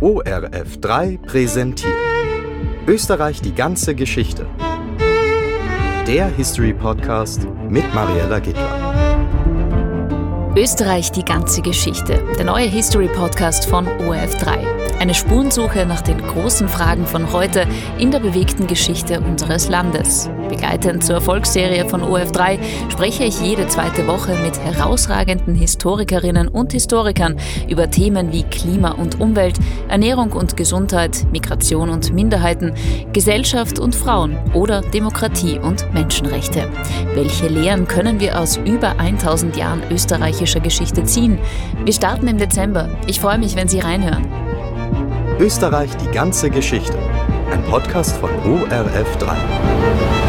ORF 3 präsentiert Österreich die ganze Geschichte. Der History Podcast mit Mariella Gittler. Österreich die ganze Geschichte. Der neue History Podcast von ORF 3. Eine Spurensuche nach den großen Fragen von heute in der bewegten Geschichte unseres Landes. Begleitend zur Erfolgsserie von OF3 spreche ich jede zweite Woche mit herausragenden Historikerinnen und Historikern über Themen wie Klima und Umwelt, Ernährung und Gesundheit, Migration und Minderheiten, Gesellschaft und Frauen oder Demokratie und Menschenrechte. Welche Lehren können wir aus über 1000 Jahren österreichischer Geschichte ziehen? Wir starten im Dezember. Ich freue mich, wenn Sie reinhören. Österreich die ganze Geschichte. Ein Podcast von ORF 3.